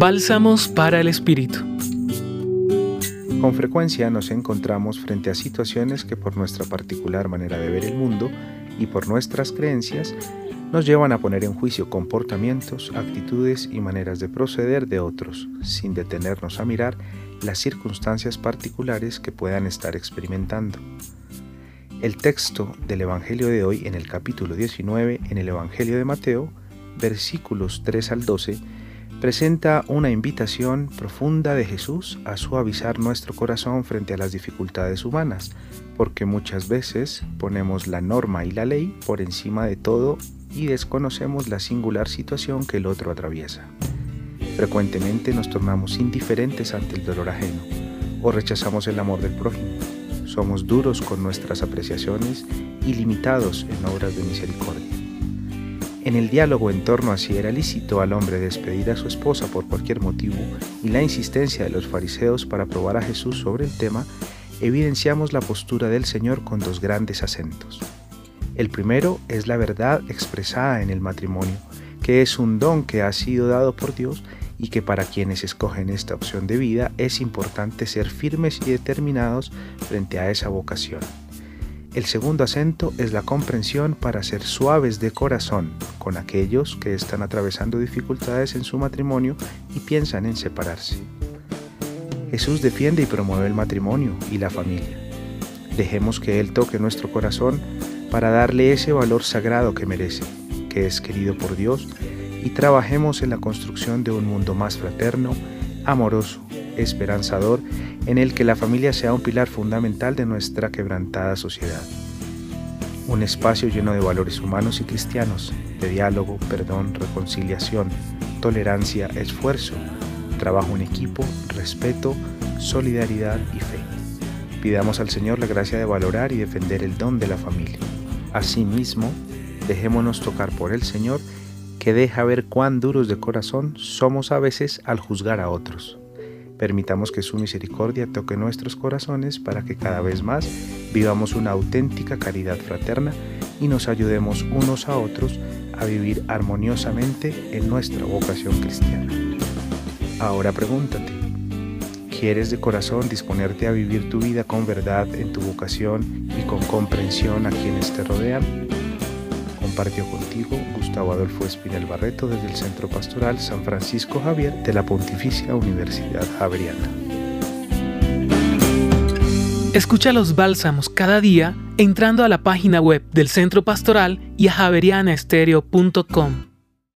Bálsamos para el Espíritu. Con frecuencia nos encontramos frente a situaciones que por nuestra particular manera de ver el mundo y por nuestras creencias nos llevan a poner en juicio comportamientos, actitudes y maneras de proceder de otros, sin detenernos a mirar las circunstancias particulares que puedan estar experimentando. El texto del Evangelio de hoy en el capítulo 19 en el Evangelio de Mateo, versículos 3 al 12, presenta una invitación profunda de Jesús a suavizar nuestro corazón frente a las dificultades humanas, porque muchas veces ponemos la norma y la ley por encima de todo y desconocemos la singular situación que el otro atraviesa. Frecuentemente nos tornamos indiferentes ante el dolor ajeno o rechazamos el amor del prójimo. Somos duros con nuestras apreciaciones y limitados en obras de misericordia. En el diálogo en torno a si era lícito al hombre despedir a su esposa por cualquier motivo y la insistencia de los fariseos para probar a Jesús sobre el tema, evidenciamos la postura del Señor con dos grandes acentos. El primero es la verdad expresada en el matrimonio, que es un don que ha sido dado por Dios y que para quienes escogen esta opción de vida es importante ser firmes y determinados frente a esa vocación. El segundo acento es la comprensión para ser suaves de corazón con aquellos que están atravesando dificultades en su matrimonio y piensan en separarse. Jesús defiende y promueve el matrimonio y la familia. Dejemos que Él toque nuestro corazón para darle ese valor sagrado que merece, que es querido por Dios, y trabajemos en la construcción de un mundo más fraterno, amoroso, esperanzador en el que la familia sea un pilar fundamental de nuestra quebrantada sociedad. Un espacio lleno de valores humanos y cristianos, de diálogo, perdón, reconciliación, tolerancia, esfuerzo, trabajo en equipo, respeto, solidaridad y fe. Pidamos al Señor la gracia de valorar y defender el don de la familia. Asimismo, dejémonos tocar por el Señor que deja ver cuán duros de corazón somos a veces al juzgar a otros. Permitamos que su misericordia toque nuestros corazones para que cada vez más vivamos una auténtica caridad fraterna y nos ayudemos unos a otros a vivir armoniosamente en nuestra vocación cristiana. Ahora pregúntate, ¿quieres de corazón disponerte a vivir tu vida con verdad en tu vocación y con comprensión a quienes te rodean? Compartió contigo Gustavo Adolfo Espinel Barreto desde el Centro Pastoral San Francisco Javier de la Pontificia Universidad Javeriana. Escucha los bálsamos cada día entrando a la página web del Centro Pastoral y a javerianaestereo.com.